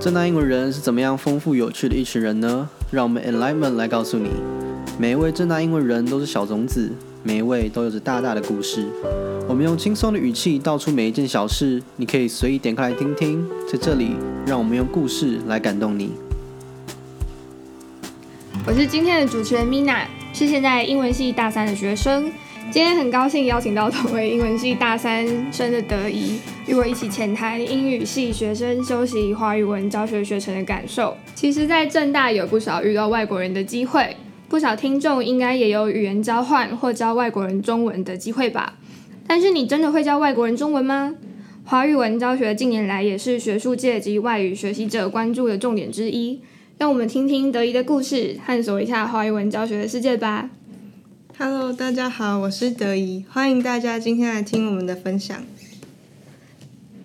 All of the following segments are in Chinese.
正大英文人是怎么样丰富有趣的一群人呢？让我们 Enlightenment 来告诉你，每一位正大英文人都是小种子，每一位都有着大大的故事。我们用轻松的语气道出每一件小事，你可以随意点开来听听。在这里，让我们用故事来感动你。我是今天的主持人 Mina，是现在英文系大三的学生。今天很高兴邀请到同为英文系大三生的德仪，与我一起浅谈英语系学生修习华语文教学学程的感受。其实，在正大有不少遇到外国人的机会，不少听众应该也有语言交换或教外国人中文的机会吧？但是，你真的会教外国人中文吗？华语文教学近年来也是学术界及外语学习者关注的重点之一。让我们听听德仪的故事，探索一下华语文教学的世界吧。Hello，大家好，我是德仪，欢迎大家今天来听我们的分享。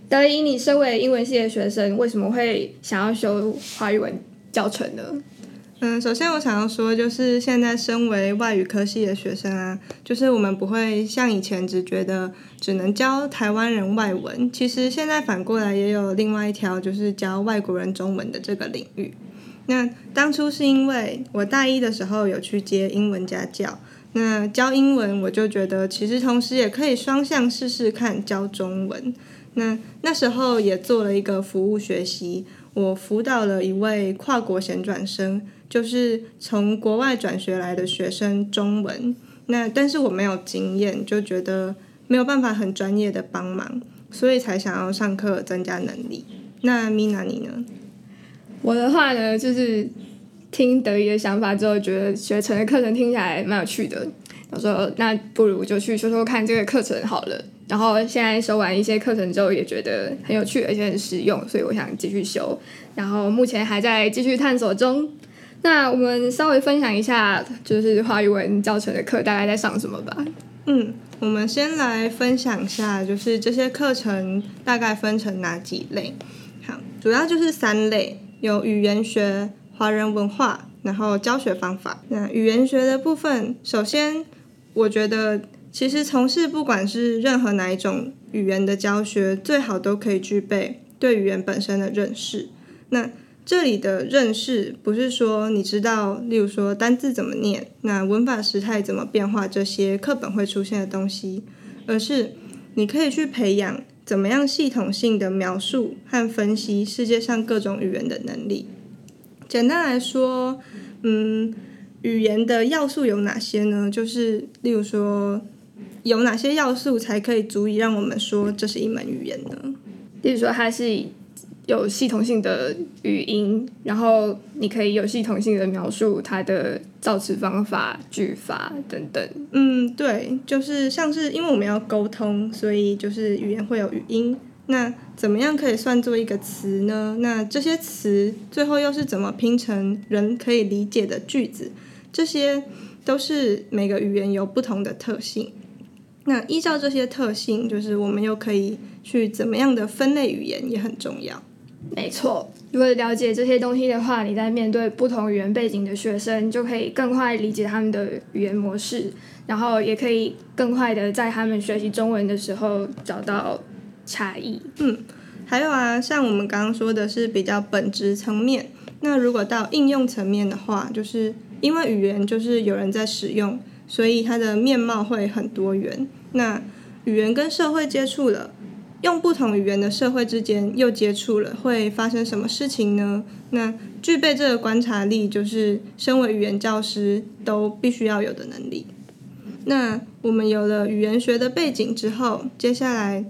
德仪，你身为英文系的学生，为什么会想要修华语文教程呢？嗯，首先我想要说，就是现在身为外语科系的学生啊，就是我们不会像以前只觉得只能教台湾人外文，其实现在反过来也有另外一条，就是教外国人中文的这个领域。那当初是因为我大一的时候有去接英文家教。那教英文，我就觉得其实同时也可以双向试试看教中文。那那时候也做了一个服务学习，我辅导了一位跨国衔转生，就是从国外转学来的学生中文。那但是我没有经验，就觉得没有办法很专业的帮忙，所以才想要上课增加能力。那 Mina 你呢？我的话呢，就是。听德仪的想法之后，觉得学成的课程听起来蛮有趣的。我说那不如就去说说看这个课程好了。然后现在修完一些课程之后，也觉得很有趣，而且很实用，所以我想继续修。然后目前还在继续探索中。那我们稍微分享一下，就是华语文教程的课大概在上什么吧。嗯，我们先来分享一下，就是这些课程大概分成哪几类？好，主要就是三类，有语言学。华人文化，然后教学方法。那语言学的部分，首先，我觉得其实从事不管是任何哪一种语言的教学，最好都可以具备对语言本身的认识。那这里的认识，不是说你知道，例如说单字怎么念，那文法时态怎么变化这些课本会出现的东西，而是你可以去培养怎么样系统性的描述和分析世界上各种语言的能力。简单来说，嗯，语言的要素有哪些呢？就是例如说，有哪些要素才可以足以让我们说这是一门语言呢？例如说，它是有系统性的语音，然后你可以有系统性的描述它的造词方法、句法等等。嗯，对，就是像是因为我们要沟通，所以就是语言会有语音。那怎么样可以算作一个词呢？那这些词最后又是怎么拼成人可以理解的句子？这些都是每个语言有不同的特性。那依照这些特性，就是我们又可以去怎么样的分类语言也很重要。没错，如果了解这些东西的话，你在面对不同语言背景的学生，就可以更快理解他们的语言模式，然后也可以更快的在他们学习中文的时候找到。差异，嗯，还有啊，像我们刚刚说的是比较本质层面，那如果到应用层面的话，就是因为语言就是有人在使用，所以它的面貌会很多元。那语言跟社会接触了，用不同语言的社会之间又接触了，会发生什么事情呢？那具备这个观察力，就是身为语言教师都必须要有的能力。那我们有了语言学的背景之后，接下来。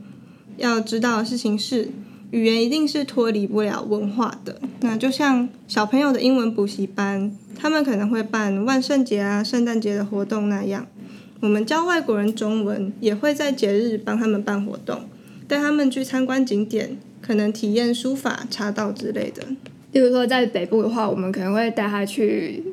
要知道的事情是，语言一定是脱离不了文化的。那就像小朋友的英文补习班，他们可能会办万圣节啊、圣诞节的活动那样，我们教外国人中文也会在节日帮他们办活动，带他们去参观景点，可能体验书法、茶道之类的。例如说，在北部的话，我们可能会带他去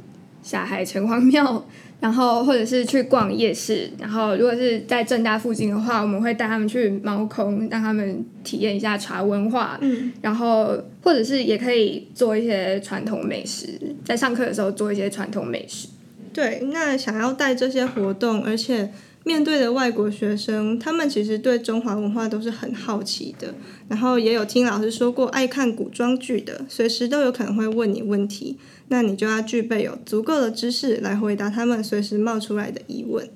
下海城隍庙。然后或者是去逛夜市，然后如果是在正大附近的话，我们会带他们去猫空，让他们体验一下茶文化。嗯，然后或者是也可以做一些传统美食，在上课的时候做一些传统美食。对，那想要带这些活动，而且面对的外国学生，他们其实对中华文化都是很好奇的，然后也有听老师说过，爱看古装剧的，随时都有可能会问你问题，那你就要具备有足够的知识来回答他们随时冒出来的疑问。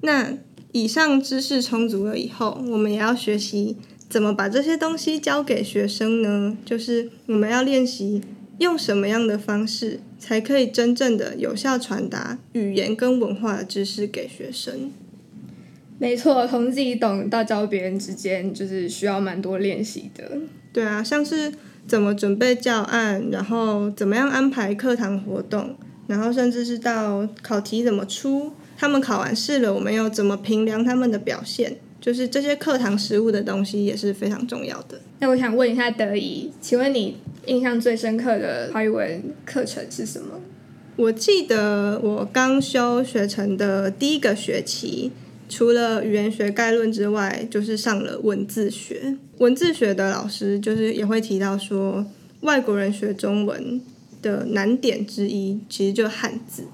那以上知识充足了以后，我们也要学习怎么把这些东西教给学生呢？就是我们要练习用什么样的方式，才可以真正的有效传达语言跟文化的知识给学生。没错，从自己懂到教别人之间，就是需要蛮多练习的。对啊，像是怎么准备教案，然后怎么样安排课堂活动，然后甚至是到考题怎么出。他们考完试了，我们又怎么评量他们的表现？就是这些课堂实务的东西也是非常重要的。那我想问一下德仪，请问你印象最深刻的华语文课程是什么？我记得我刚修学成的第一个学期，除了语言学概论之外，就是上了文字学。文字学的老师就是也会提到说，外国人学中文的难点之一，其实就汉字。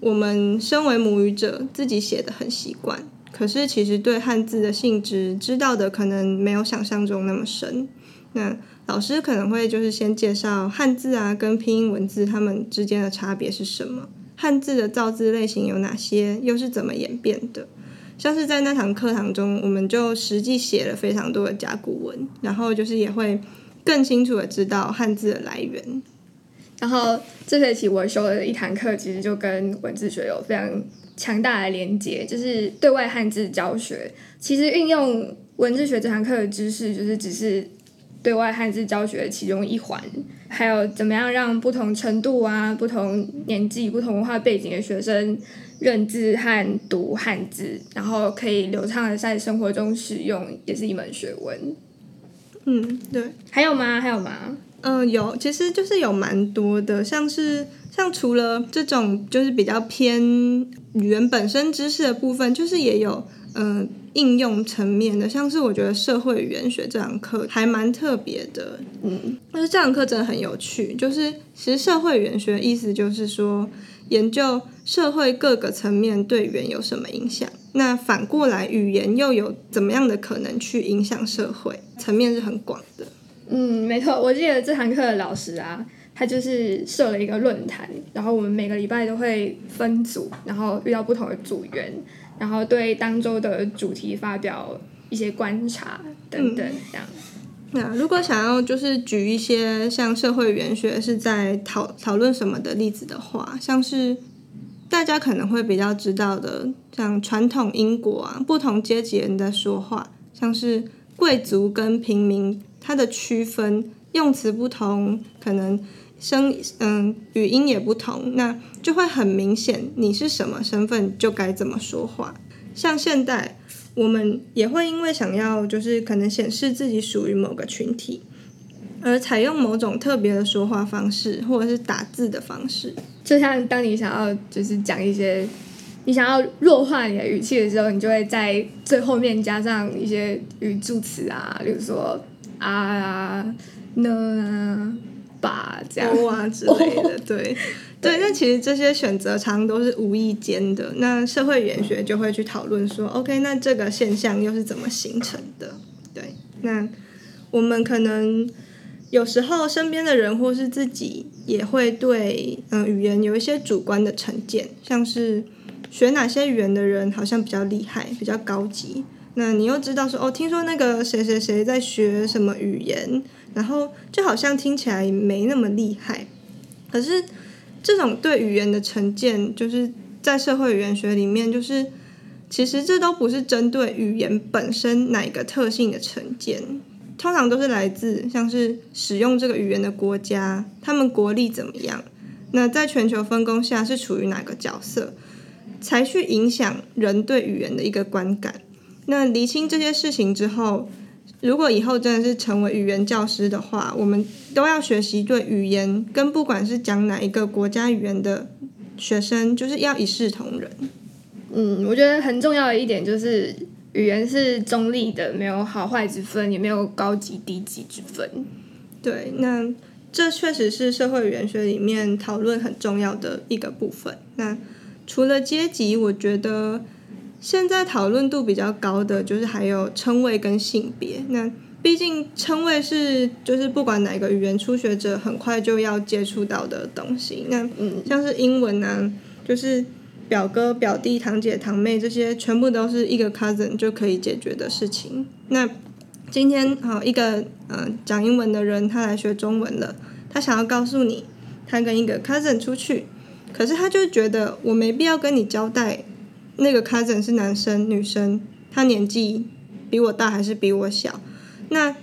我们身为母语者，自己写的很习惯，可是其实对汉字的性质知道的可能没有想象中那么深。那老师可能会就是先介绍汉字啊，跟拼音文字它们之间的差别是什么？汉字的造字类型有哪些？又是怎么演变的？像是在那堂课堂中，我们就实际写了非常多的甲骨文，然后就是也会更清楚的知道汉字的来源。然后这学期我修了一堂课，其实就跟文字学有非常强大的连接，就是对外汉字教学。其实运用文字学这堂课的知识，就是只是对外汉字教学的其中一环。还有怎么样让不同程度啊、不同年纪、不同文化背景的学生认字和读汉字，然后可以流畅的在生活中使用，也是一门学问。嗯，对。还有吗？还有吗？嗯，有，其实就是有蛮多的，像是像除了这种就是比较偏语言本身知识的部分，就是也有嗯应用层面的，像是我觉得社会语言学这堂课还蛮特别的，嗯，但是这堂课真的很有趣，就是其实社会语言学的意思就是说研究社会各个层面对语言有什么影响，那反过来语言又有怎么样的可能去影响社会，层面是很广的。嗯，没错，我记得这堂课的老师啊，他就是设了一个论坛，然后我们每个礼拜都会分组，然后遇到不同的组员，然后对当周的主题发表一些观察等等这样。那如果想要就是举一些像社会语言学是在讨讨论什么的例子的话，像是大家可能会比较知道的，像传统英国啊，不同阶级人在说话，像是贵族跟平民。它的区分用词不同，可能声嗯语音也不同，那就会很明显，你是什么身份就该怎么说话。像现代，我们也会因为想要就是可能显示自己属于某个群体，而采用某种特别的说话方式，或者是打字的方式。就像当你想要就是讲一些你想要弱化你的语气的时候，你就会在最后面加上一些语助词啊，比如说。啊，呢啊，吧这样啊之类的，对对。那其实这些选择常都是无意间的。那社会语言学就会去讨论说，OK，那这个现象又是怎么形成的？对，那我们可能有时候身边的人或是自己也会对嗯语言有一些主观的成见，像是学哪些语言的人好像比较厉害，比较高级。那你又知道说哦，听说那个谁谁谁在学什么语言，然后就好像听起来没那么厉害。可是这种对语言的成见，就是在社会语言学里面，就是其实这都不是针对语言本身哪个特性的成见，通常都是来自像是使用这个语言的国家，他们国力怎么样，那在全球分工下是处于哪个角色，才去影响人对语言的一个观感。那厘清这些事情之后，如果以后真的是成为语言教师的话，我们都要学习对语言跟不管是讲哪一个国家语言的学生，就是要一视同仁。嗯，我觉得很重要的一点就是，语言是中立的，没有好坏之分，也没有高级低级之分。对，那这确实是社会语言学里面讨论很重要的一个部分。那除了阶级，我觉得。现在讨论度比较高的就是还有称谓跟性别。那毕竟称谓是就是不管哪个语言初学者很快就要接触到的东西。那嗯像是英文呢，就是表哥、表弟、堂姐、堂妹这些，全部都是一个 cousin 就可以解决的事情。那今天好一个呃讲英文的人，他来学中文了，他想要告诉你，他跟一个 cousin 出去，可是他就觉得我没必要跟你交代那个 cousin 是男生女生，他年纪比我大还是比我小。那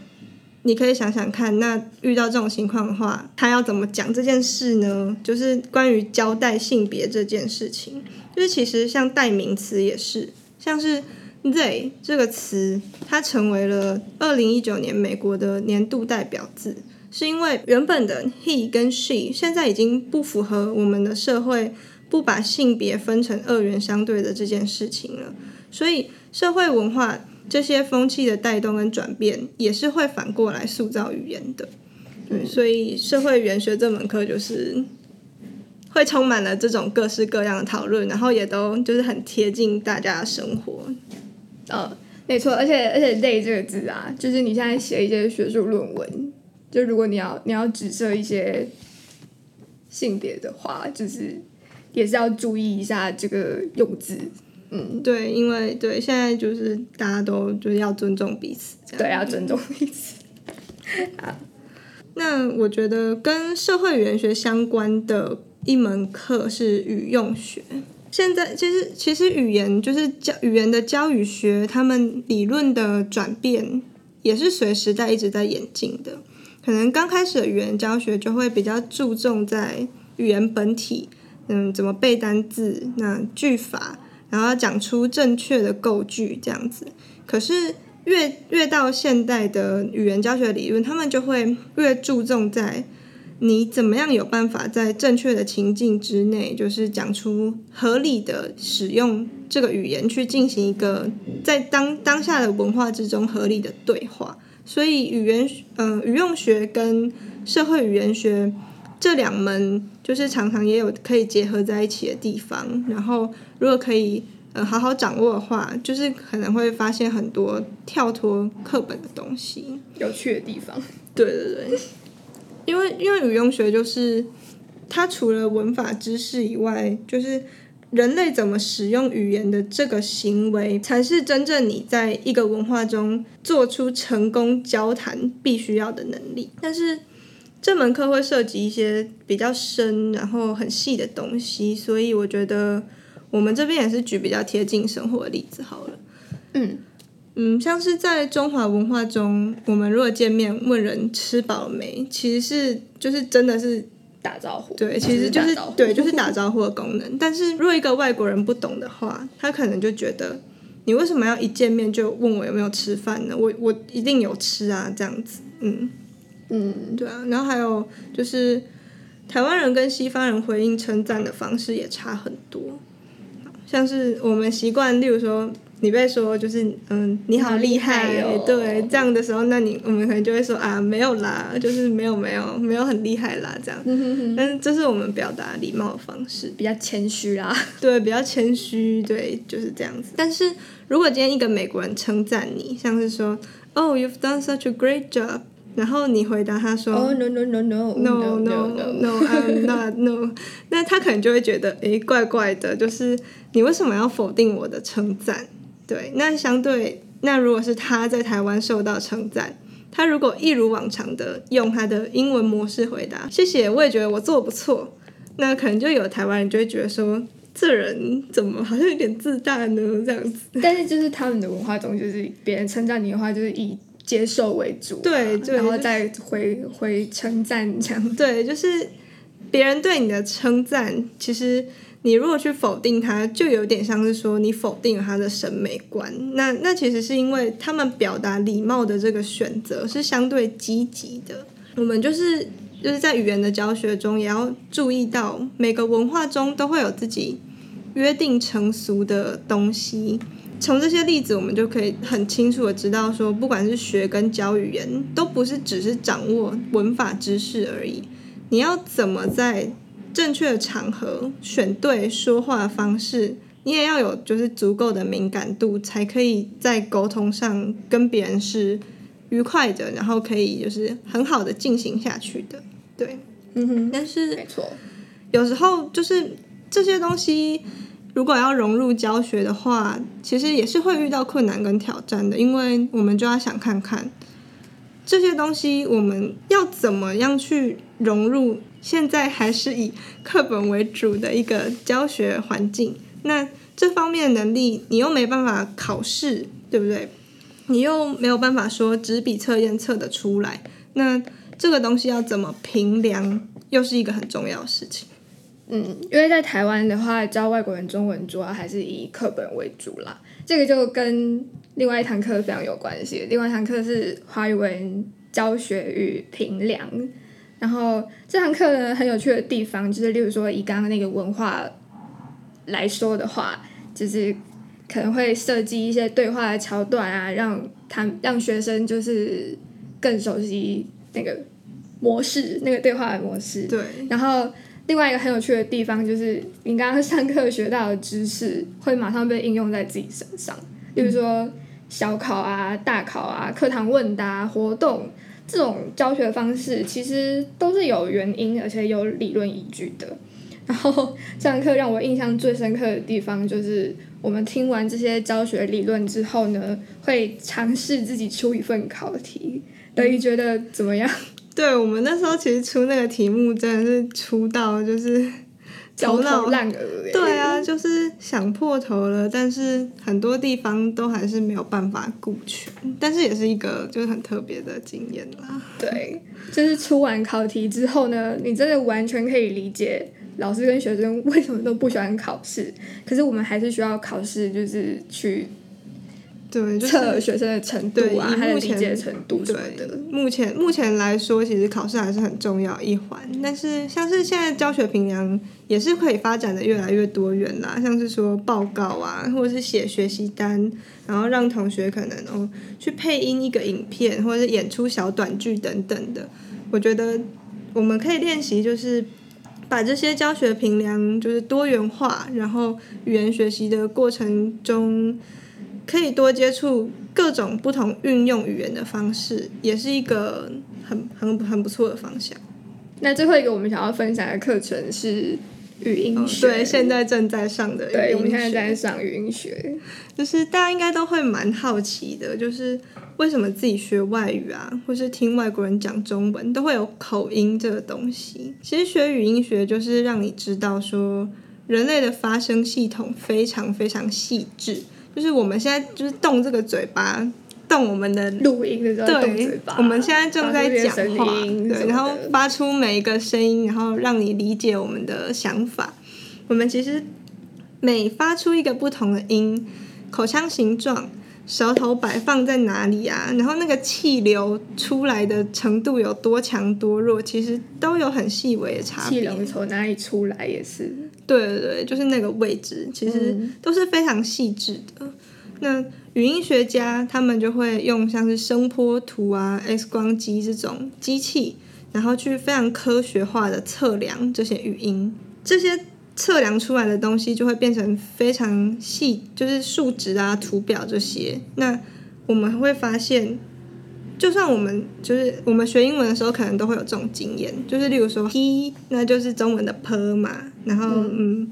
你可以想想看，那遇到这种情况的话，他要怎么讲这件事呢？就是关于交代性别这件事情，就是其实像代名词也是，像是 they 这个词，它成为了二零一九年美国的年度代表字，是因为原本的 he 跟 she 现在已经不符合我们的社会不把性别分成二元相对的这件事情了，所以社会文化。这些风气的带动跟转变，也是会反过来塑造语言的。对，所以社会语言学这门课就是会充满了这种各式各样的讨论，然后也都就是很贴近大家的生活。呃，没错，而且而且 “they” 这个字啊，就是你现在写一些学术论文，就如果你要你要指涉一些性别的话，就是也是要注意一下这个用字。嗯，对，因为对现在就是大家都就是要尊重彼此，对，要尊重彼此。好，那我觉得跟社会语言学相关的一门课是语用学。现在其实其实语言就是教语言的教语学，他们理论的转变也是随时代一直在演进的。可能刚开始的语言教学就会比较注重在语言本体，嗯，怎么背单字，那句法。然后讲出正确的构句这样子，可是越越到现代的语言教学理论，他们就会越注重在你怎么样有办法在正确的情境之内，就是讲出合理的使用这个语言去进行一个在当当下的文化之中合理的对话。所以语言嗯语用学跟社会语言学这两门。就是常常也有可以结合在一起的地方，然后如果可以呃好好掌握的话，就是可能会发现很多跳脱课本的东西，有趣的地方。对对对，因为因为语用学就是它除了文法知识以外，就是人类怎么使用语言的这个行为，才是真正你在一个文化中做出成功交谈必须要的能力。但是。这门课会涉及一些比较深，然后很细的东西，所以我觉得我们这边也是举比较贴近生活的例子好了。嗯嗯，像是在中华文化中，我们如果见面问人吃饱了没，其实是就是真的是打招呼，对，其实就是对，就是打招呼的功能。但是如果一个外国人不懂的话，他可能就觉得你为什么要一见面就问我有没有吃饭呢？我我一定有吃啊，这样子，嗯。嗯，对啊，然后还有就是台湾人跟西方人回应称赞的方式也差很多，像是我们习惯，例如说你被说就是嗯你好厉害哦，对这样的时候，那你我们可能就会说啊没有啦，就是没有没有没有很厉害啦这样，但是这是我们表达礼貌的方式，比较谦虚啦，对，比较谦虚，对，就是这样子。但是如果今天一个美国人称赞你，像是说 Oh you've done such a great job。然后你回答他说，no no no no no no no no，I'm not no，那他可能就会觉得，诶，怪怪的，就是你为什么要否定我的称赞？对，那相对，那如果是他在台湾受到称赞，他如果一如往常的用他的英文模式回答，谢谢，我也觉得我做不错，那可能就有台湾人就会觉得说，这人怎么好像有点自大呢？这样子。但是就是他们的文化中，就是别人称赞你的话，就是以。接受为主，对，然后再回回称赞这样。对，就是别人对你的称赞，其实你如果去否定他，就有点像是说你否定了他的审美观。那那其实是因为他们表达礼貌的这个选择是相对积极的。我们就是就是在语言的教学中，也要注意到每个文化中都会有自己约定成俗的东西。从这些例子，我们就可以很清楚的知道，说不管是学跟教语言，都不是只是掌握文法知识而已。你要怎么在正确的场合选对说话的方式，你也要有就是足够的敏感度，才可以在沟通上跟别人是愉快的，然后可以就是很好的进行下去的。对，嗯哼，但是没错，有时候就是这些东西，如果要融入教学的话，其实也是会遇到困难跟挑战的，因为我们就要想看看这些东西我们要怎么样去融入现在还是以课本为主的一个教学环境。那这方面能力，你又没办法考试，对不对？你又没有办法说纸笔测验测得出来，那这个东西要怎么评量，又是一个很重要的事情。嗯，因为在台湾的话，教外国人中文主要还是以课本为主啦。这个就跟另外一堂课非常有关系。另外一堂课是华语文教学与评量，然后这堂课呢很有趣的地方就是，例如说以刚刚那个文化来说的话，就是可能会设计一些对话的桥段啊，让他让学生就是更熟悉那个模式，那个对话的模式。对，然后另外一个很有趣的地方就是，你刚刚上课学到的知识会马上被应用在自己身上，例如说小考啊、大考啊、课堂问答活动这种教学方式，其实都是有原因而且有理论依据的。然后这堂课让我印象最深刻的地方就是，我们听完这些教学理论之后呢，会尝试自己出一份考题。德怡觉得怎么样？对我们那时候其实出那个题目真的是出到就是焦头烂额。对啊，就是想破头了，但是很多地方都还是没有办法顾全，但是也是一个就是很特别的经验啦。对，就是出完考题之后呢，你真的完全可以理解老师跟学生为什么都不喜欢考试，可是我们还是需要考试，就是去对，就是测学生的程度啊，对以他的目前理解程度什么对的。，目前目前来说，其实考试还是很重要一环。但是像是现在教学评量也是可以发展的越来越多元啦，像是说报告啊，或者是写学习单，然后让同学可能哦去配音一个影片，或者是演出小短剧等等的。我觉得我们可以练习，就是把这些教学评量就是多元化，然后语言学习的过程中。可以多接触各种不同运用语言的方式，也是一个很很很不错的方向。那最后一个我们想要分享的课程是语音学，哦对，现在正在上的语音对，我们现在学在上语音学。就是大家应该都会蛮好奇的，就是为什么自己学外语啊，或是听外国人讲中文，都会有口音这个东西。其实学语音学就是让你知道说，人类的发声系统非常非常细致，就是我们现在就是动这个嘴巴，动我们的录音的时候动嘴对巴，，我们现在正在讲话，对，然后发出每一个声音，然后让你理解我们的想法。我们其实每发出一个不同的音，口腔形状、舌头摆放在哪里啊，然后那个气流出来的程度有多强多弱，其实都有很细微的差别。气流从哪里出来也是。对对对，就是那个位置，其实嗯都是非常细致的。那语音学家他们就会用像是声波图啊、X 光机这种机器，然后去非常科学化的测量这些语音，这些测量出来的东西就会变成非常细，就是数值啊、图表这些。那我们会发现。就算我们就是我们学英文的时候，可能都会有这种经验，就是例如说 p，那就是中文的 p 嘛，然后嗯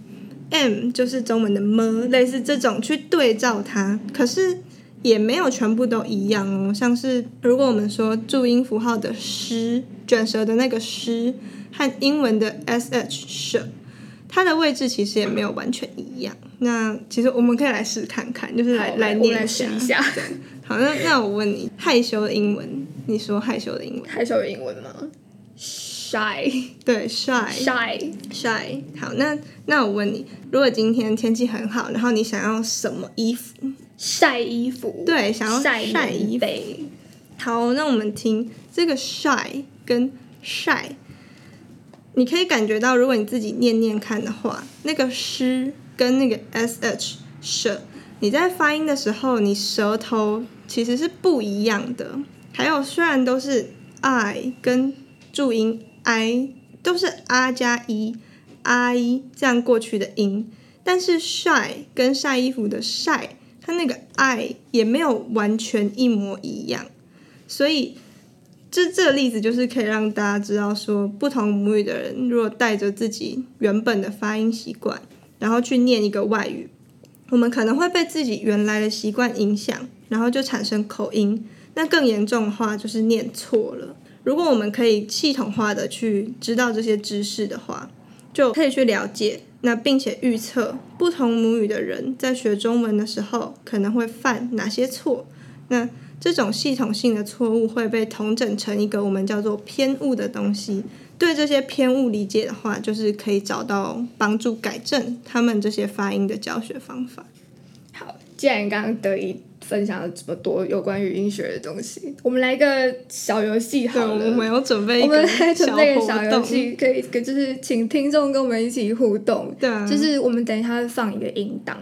m 就是中文的 m，类似这种去对照它，可是也没有全部都一样哦。像是如果我们说注音符号的诗，卷舌的那个诗和英文的 sh 舍，它的位置其实也没有完全一样。那其实我们可以来试看看，就是来好来念一下。一下对，好，那那我问你，害羞的英文，你说害羞的英文？害羞的英文吗？shy 对，shy。shy shy。好，那那我问你，如果今天天气很好，然后你想要什么衣服？晒衣服，对想要晒晒衣服背，好，那我们听这个 shy 跟 shy，你可以感觉到，如果你自己念念看的话，那个诗跟那个 sh 舍，你在发音的时候，你舌头其实是不一样的。还有，虽然都是 i 跟注音 i 都是 r 加一 i 这样过去的音，但是晒跟晒衣服的晒，它那个 i 也没有完全一模一样，所以这这个例子就是可以让大家知道说，不同母语的人如果带着自己原本的发音习惯，然后去念一个外语，我们可能会被自己原来的习惯影响，然后就产生口音。那更严重的话就是念错了。如果我们可以系统化的去知道这些知识的话，就可以去了解，那并且预测不同母语的人在学中文的时候可能会犯哪些错。那这种系统性的错误会被统整成一个我们叫做偏误的东西。对这些偏误理解的话，就是可以找到帮助改正他们这些发音的教学方法。好，既然刚刚得以分享了这么多有关语音学的东西，我们来一个小游戏好对，了。我们有准备一我们准备一个小游戏，可以可就是请听众跟我们一起互动。对啊，就是我们等一下会放一个音档，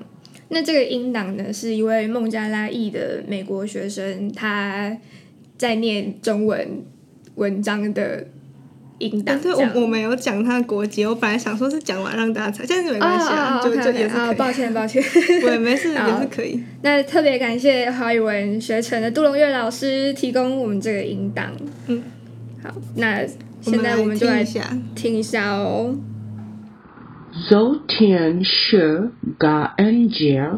那这个音档呢是一位孟加拉裔的美国学生，他在念中文文章的音档哎对，我我没有讲他的国籍，我本来想说是讲完让大家猜，但是没关系就就也是啊，可以，抱歉抱歉。对，没事好 也是可以。那特别感谢华语文学城的杜龙月老师提供我们这个音档。嗯，好，那现在我们就来听一下，听一下哦。昨天是感恩节，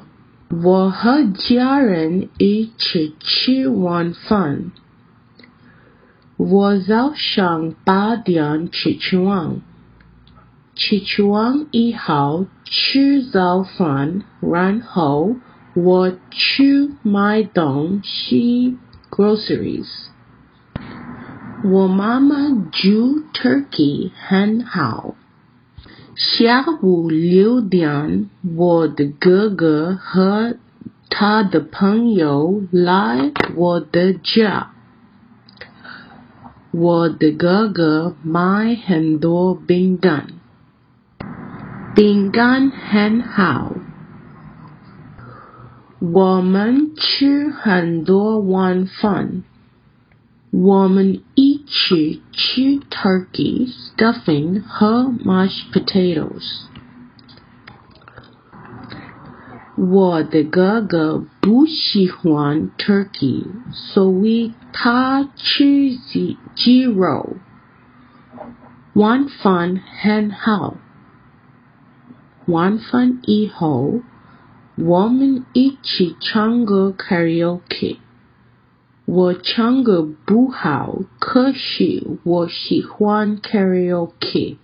我和家人一起吃晚饭。我早上八点起床，起床以后吃早饭，然后我去买东西 （groceries）。我妈妈煮 turkey 很好。下午六点，我的哥哥和他的朋友来我的家。我的哥哥买很多饼干，饼干很好。我们吃很多晚饭。我们一起吃 turkey stuffing 和 mashed potatoes。我的哥哥不喜欢 turkey，所以他吃鸡鸡肉。晚饭很好。晚饭以后，我们一起唱歌 karaoke。 我唱歌不好，可是我喜欢 karaoke。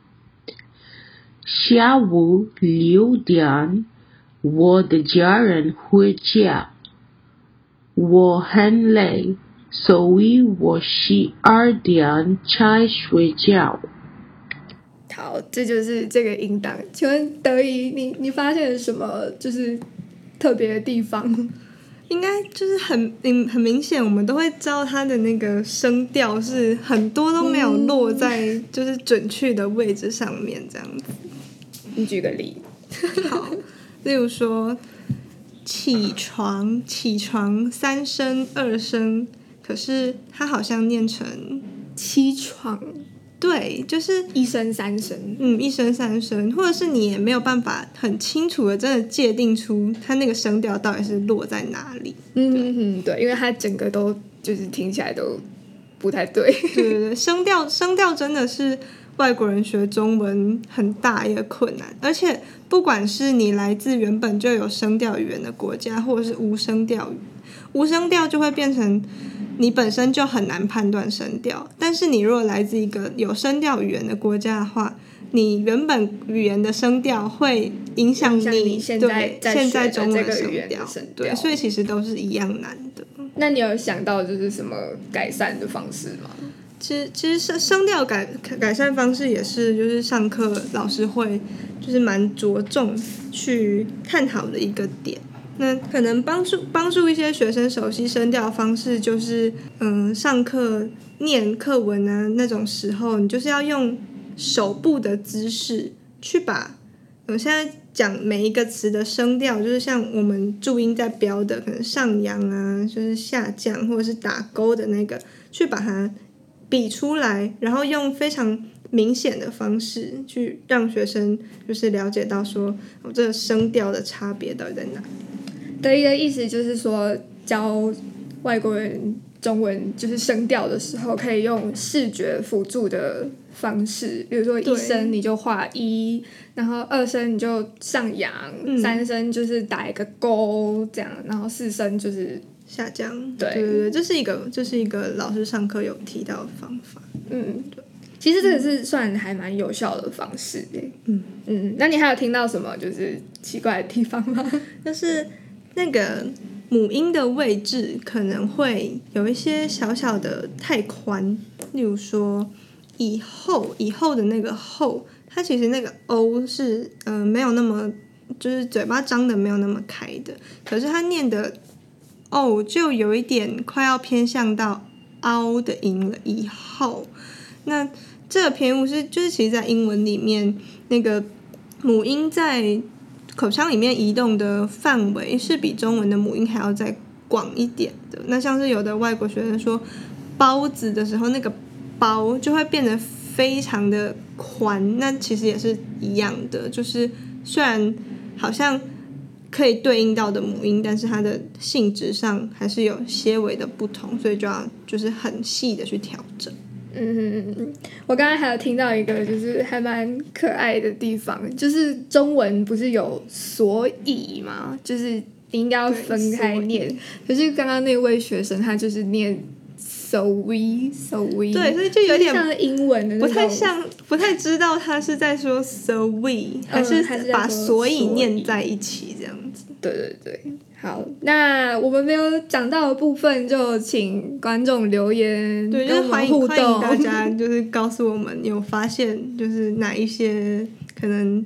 下午六点，我的家人回家，我很累，所以我十二点才睡觉。好，这就是这个音档。请问德仪，你你发现了什么就是特别的地方？应该就是很明很明显，我们都会知道它的那个声调是很多都没有落在就是准确的位置上面，这样子。你举个例。好，例如说起床，起床三声二声，可是它好像念成七床对，就是一声三声，嗯一声三声，或者是你也没有办法很清楚的真的界定出它那个声调到底是落在哪里。嗯嗯嗯，对，因为它整个都就是听起来都不太对。对对对，声调声调真的是外国人学中文很大一个困难，而且不管是你来自原本就有声调语言的国家，或者是无声调语，无声调就会变成你本身就很难判断声调。但是你如果来自一个有声调语言的国家的话，你原本语言的声调会影响你你现在现在中文声调，对，所以其实都是一样难的。那你有想到就是什么改善的方式吗？其实其实声声调改改善方式也是，就是上课老师会就是蛮着重去探讨的一个点。那可能帮助帮助一些学生熟悉声调的方式，就是嗯，上课念课文啊那种时候，你就是要用手部的姿势去把我现在讲每一个词的声调，就是像我们注音在标的，可能上扬啊，就是下降，或者是打勾的那个，去把它比出来，然后用非常明显的方式去让学生就是了解到说，我这个声调的差别到底在哪？的一个意思就是说，教外国人中文就是声调的时候，可以用视觉辅助的方式，比如说一声你就画一，然后二声你就上扬，嗯三声就是打一个勾，这样，然后四声就是下降，对对对对，这是一个这是一个老师上课有提到的方法。嗯，对其实这个是算还蛮有效的方式诶。嗯嗯，那你还有听到什么就是奇怪的地方吗？就是那个母音的位置可能会有一些小小的太宽，例如说以后以后的那个后，它其实那个 o 是嗯、呃没有那么就是嘴巴张的没有那么开的，可是它念的 o 就有一点快要偏向到凹的音了。以后，那这个偏误是就是其实在英文里面那个母音在口腔里面移动的范围是比中文的母音还要再广一点的。那像是有的外国学生说包子的时候，那个包就会变得非常的宽，那其实也是一样的，就是虽然好像可以对应到的母音，但是它的性质上还是有些微的不同，所以就要就是很细的去调整。嗯嗯嗯，我刚刚还有听到一个就是还蛮可爱的地方，就是中文不是有所以吗？就是你应该要分开念，可是刚刚那位学生他就是念 so we so we，对所以就有点像英文的那不太像，不太知道他是在说 so we，还是嗯还是把所以。念在一起这样子。对对对，好，那我们没有讲到的部分，就请观众留言对，就跟我们互是欢迎欢迎动。大家，就是告诉我们有发现，就是哪一些可能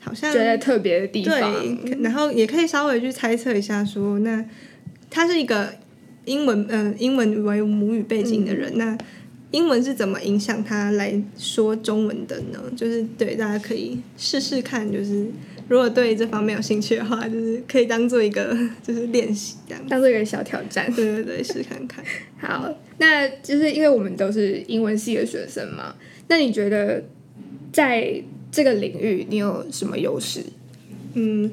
好像觉得特别的地方，对，然后也可以稍微去猜测一下说，那他是一个英文呃英文为母语背景的人，那英文是怎么影响他来说中文的呢？就是对大家可以试试看，就是如果对这方面有兴趣的话，就是可以当做一个 就是练习这样。当做一个小挑战。对对对，试看看。好，那就是因为我们都是英文系的学生嘛，那你觉得在这个领域你有什么优势？嗯，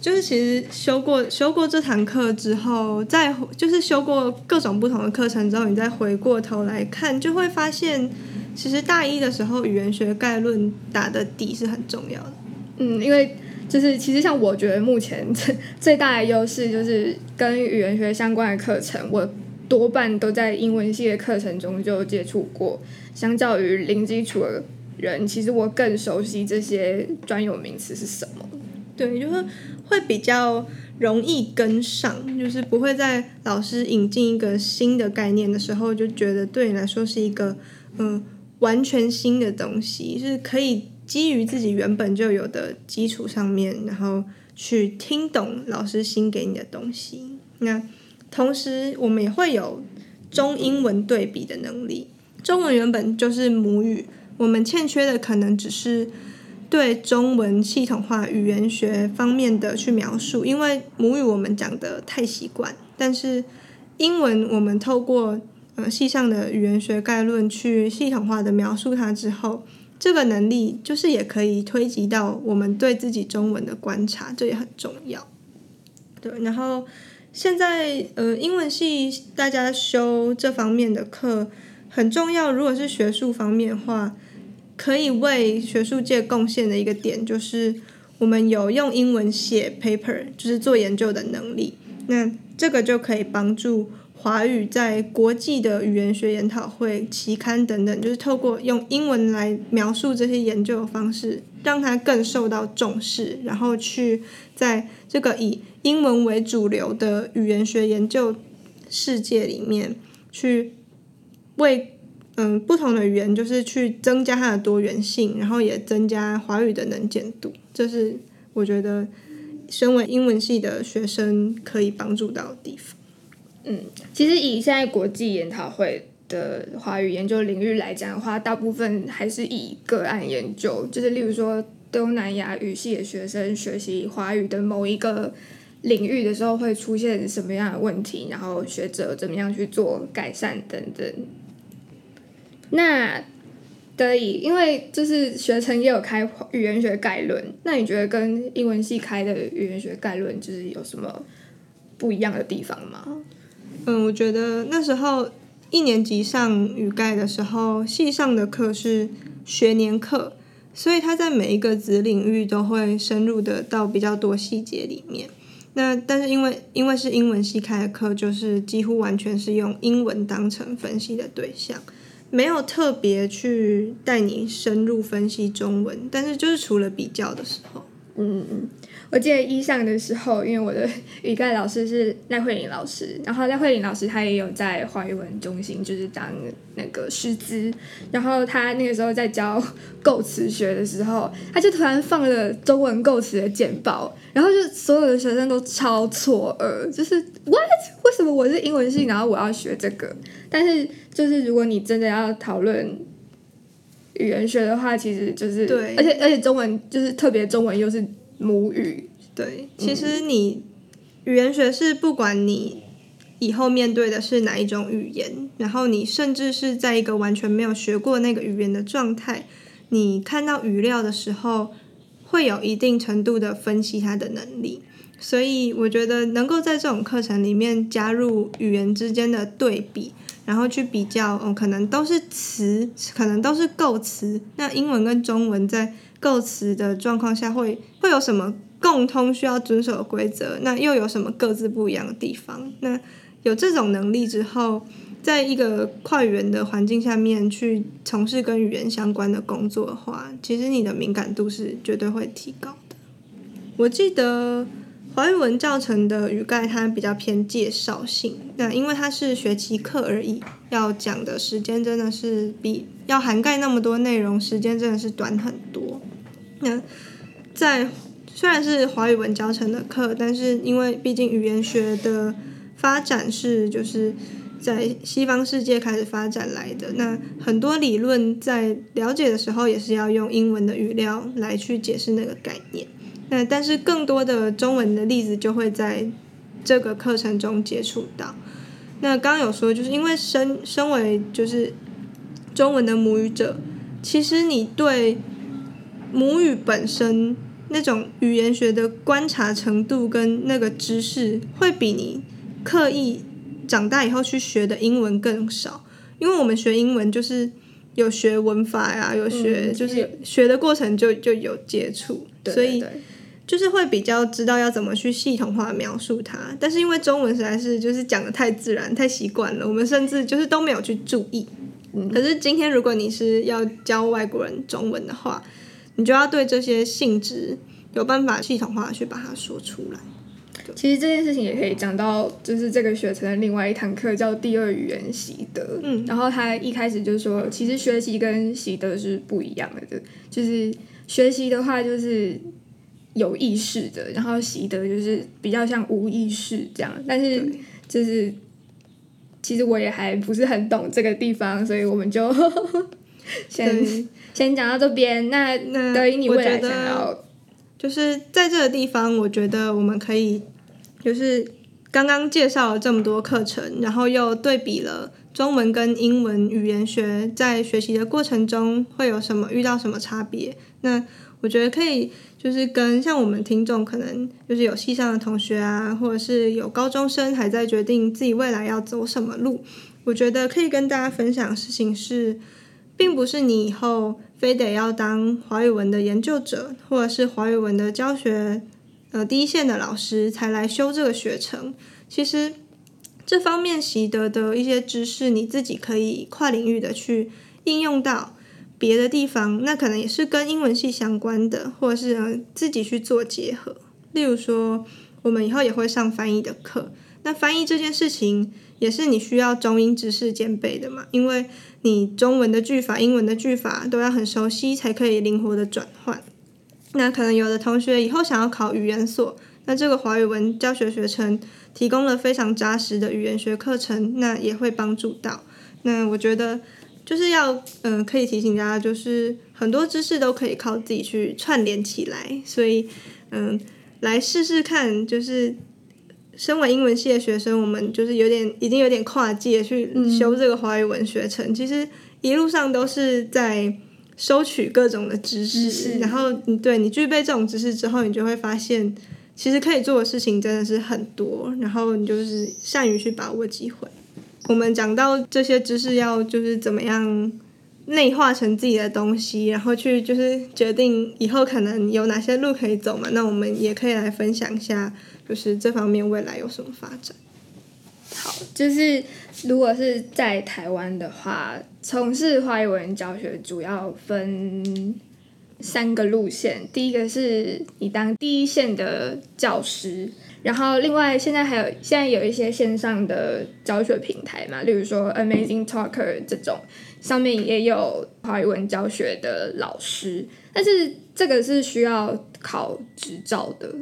就是其实修过修过这堂课之后，再就是修过各种不同的课程之后，你再回过头来看，就会发现，其实大一的时候语言学概论打的底是很重要的。嗯，因为就是其实像我觉得目前最 最大的优势就是跟语言学相关的课程，我多半都在英文系的课程中就接触过。相较于零基础的人，其实我更熟悉这些专有名词是什么。对，就是会比较容易跟上，就是不会在老师引进一个新的概念的时候，就觉得对你来说是一个嗯完全新的东西，是可以基于自己原本就有的基础上面，然后去听懂老师新给你的东西。那同时，我们也会有中英文对比的能力。中文原本就是母语，我们欠缺的可能只是。对中文系统化语言学方面的去描述，因为母语我们讲的太习惯，但是英文我们透过呃系上的语言学概论去系统化的描述它之后，这个能力就是也可以推及到我们对自己中文的观察，这也很重要。对，然后现在呃英文系大家修这方面的课很重要，如果是学术方面的话。可以为学术界贡献的一个点，就是我们有用英文写 paper，就是做研究的能力。那这个就可以帮助华语在国际的语言学研讨会、期刊等等，就是透过用英文来描述这些研究的方式，让它更受到重视，然后去在这个以英文为主流的语言学研究世界里面去为。嗯，不同的语言就是去增加它的多元性，然后也增加华语的能见度，这是我觉得身为英文系的学生可以帮助到的地方。嗯，其实以现在国际研讨会的华语研究领域来讲的话，大部分还是以个案研究，就是例如说东南亚语系的学生学习华语的某一个领域的时候，会出现什么样的问题，然后学者怎么样去做改善等等。那得以，因为就是学程也有开语言学概论，那你觉得跟英文系开的语言学概论就是有什么不一样的地方吗？嗯，我觉得那时候一年级上语概的时候，系上的课是学年课，所以他在每一个子领域都会深入的到比较多细节里面。那但是因为因为是英文系开的课，就是几乎完全是用英文当成分析的对象。没有特别去带你深入分析中文，但是就是除了比较的时候，嗯嗯，我记得一上的时候，因为我的语概老师是赖慧玲老师，然后赖慧玲老师她也有在华语文中心就是当那个师资，然后她那个时候在教构词学的时候，她就突然放了中文构词的简报，然后就所有的学生都超错愕，就是 what 为什么我是英文系，然后我要学这个？但是就是如果你真的要讨论语言学的话，其实就是对，而且而且中文就是特别中文又是母语，对，其实你语言学是不管你以后面对的是哪一种语言，然后你甚至是在一个完全没有学过那个语言的状态，你看到语料的时候，会有一定程度的分析它的能力。所以我觉得能够在这种课程里面加入语言之间的对比。然后去比较，哦，可能都是词，可能都是构词。那英文跟中文在构词的状况下，会会有什么共通需要遵守的规则？那又有什么各自不一样的地方？那有这种能力之后，在一个快语言的环境下面去从事跟语言相关的工作的话，其实你的敏感度是绝对会提高的。我记得。华语文教程的语概它比较偏介绍性，那因为它是学期课而已，要讲的时间真的是比要涵盖那么多内容，时间真的是短很多。那在虽然是华语文教程的课，但是因为毕竟语言学的发展是就是在西方世界开始发展来的，那很多理论在了解的时候也是要用英文的语料来去解释那个概念。那但是更多的中文的例子就会在这个课程中接触到。那刚刚有说，就是因为身身为就是中文的母语者，其实你对母语本身那种语言学的观察程度跟那个知识，会比你刻意长大以后去学的英文更少。因为我们学英文就是有学文法呀，有学就是学的过程就就有接触，所以。就是会比较知道要怎么去系统化描述它，但是因为中文实在是就是讲的太自然、太习惯了，我们甚至就是都没有去注意。嗯，可是今天如果你是要教外国人中文的话，你就要对这些性质有办法系统化去把它说出来。其实这件事情也可以讲到，就是这个学程的另外一堂课叫第二语言习得。嗯，然后他一开始就说，其实学习跟习得是不一样的，就是学习的话就是。有意识的，然后习得就是比较像无意识这样，但是就是其实我也还不是很懂这个地方，所以我们就 先先讲到这边。那那德英，你未来想要就是在这个地方，我觉得我们可以就是刚刚介绍了这么多课程，然后又对比了中文跟英文语言学在学习的过程中会有什么遇到什么差别。那我觉得可以。就是跟像我们听众可能就是有系上的同学啊，或者是有高中生还在决定自己未来要走什么路，我觉得可以跟大家分享的事情是，并不是你以后非得要当华语文的研究者，或者是华语文的教学呃第一线的老师才来修这个学程。其实这方面习得的一些知识，你自己可以跨领域的去应用到。别的地方，那可能也是跟英文系相关的，或者是自己去做结合。例如说，我们以后也会上翻译的课，那翻译这件事情也是你需要中英知识兼备的嘛，因为你中文的句法、英文的句法都要很熟悉，才可以灵活的转换。那可能有的同学以后想要考语言所，那这个华语文教学学程提供了非常扎实的语言学课程，那也会帮助到。那我觉得。就是要，嗯，可以提醒大家，就是很多知识都可以靠自己去串联起来，所以，嗯，来试试看。就是身为英文系的学生，我们就是有点已经有点跨界去修这个华语文学程。其实一路上都是在收取各种的知识，知识然后你对你具备这种知识之后，你就会发现，其实可以做的事情真的是很多，然后你就是善于去把握机会。我们讲到这些知识要就是怎么样内化成自己的东西，然后去就是决定以后可能有哪些路可以走嘛。那我们也可以来分享一下，就是这方面未来有什么发展。好，就是如果是在台湾的话，从事华语文教学主要分三个路线。第一个是你当第一线的教师，然后另外现在还有现在有一些线上的教学平台嘛，例如说 Amazing Talker 这种，上面也有华语文教学的老师，但是这个是需要考执照的。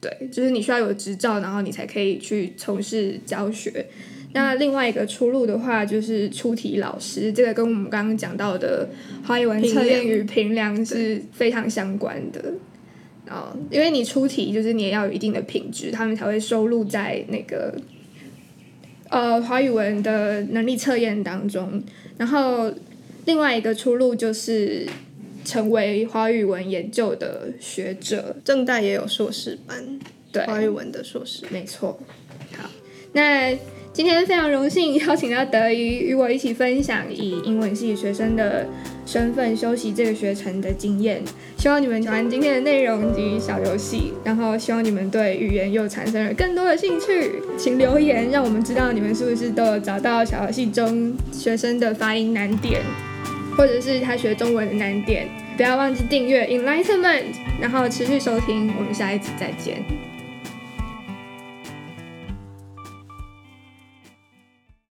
对，就是你需要有执照，然后你才可以去从事教学。那另外一个出路的话，就是出题老师，这个跟我们刚刚讲到的华语文测验与评量是非常相关的。哦，因为你出题，就是你也要有一定的品质，他们才会收录在那个呃华语文的能力测验当中。然后另外一个出路就是成为华语文研究的学者。正大也有硕士班，对，华语文的硕士。没错。好，那今天非常荣幸邀请到德瑜与我一起分享以英文系学生的身份修习这个学程的经验。希望你们喜欢今天的内容及小游戏，然后希望你们对语言又产生了更多的兴趣。请留言让我们知道你们是不是都有找到小游戏中学生的发音难点，或者是他学中文的难点。不要忘记订阅 Enlightenment，然后持续收听。我们下一集再见。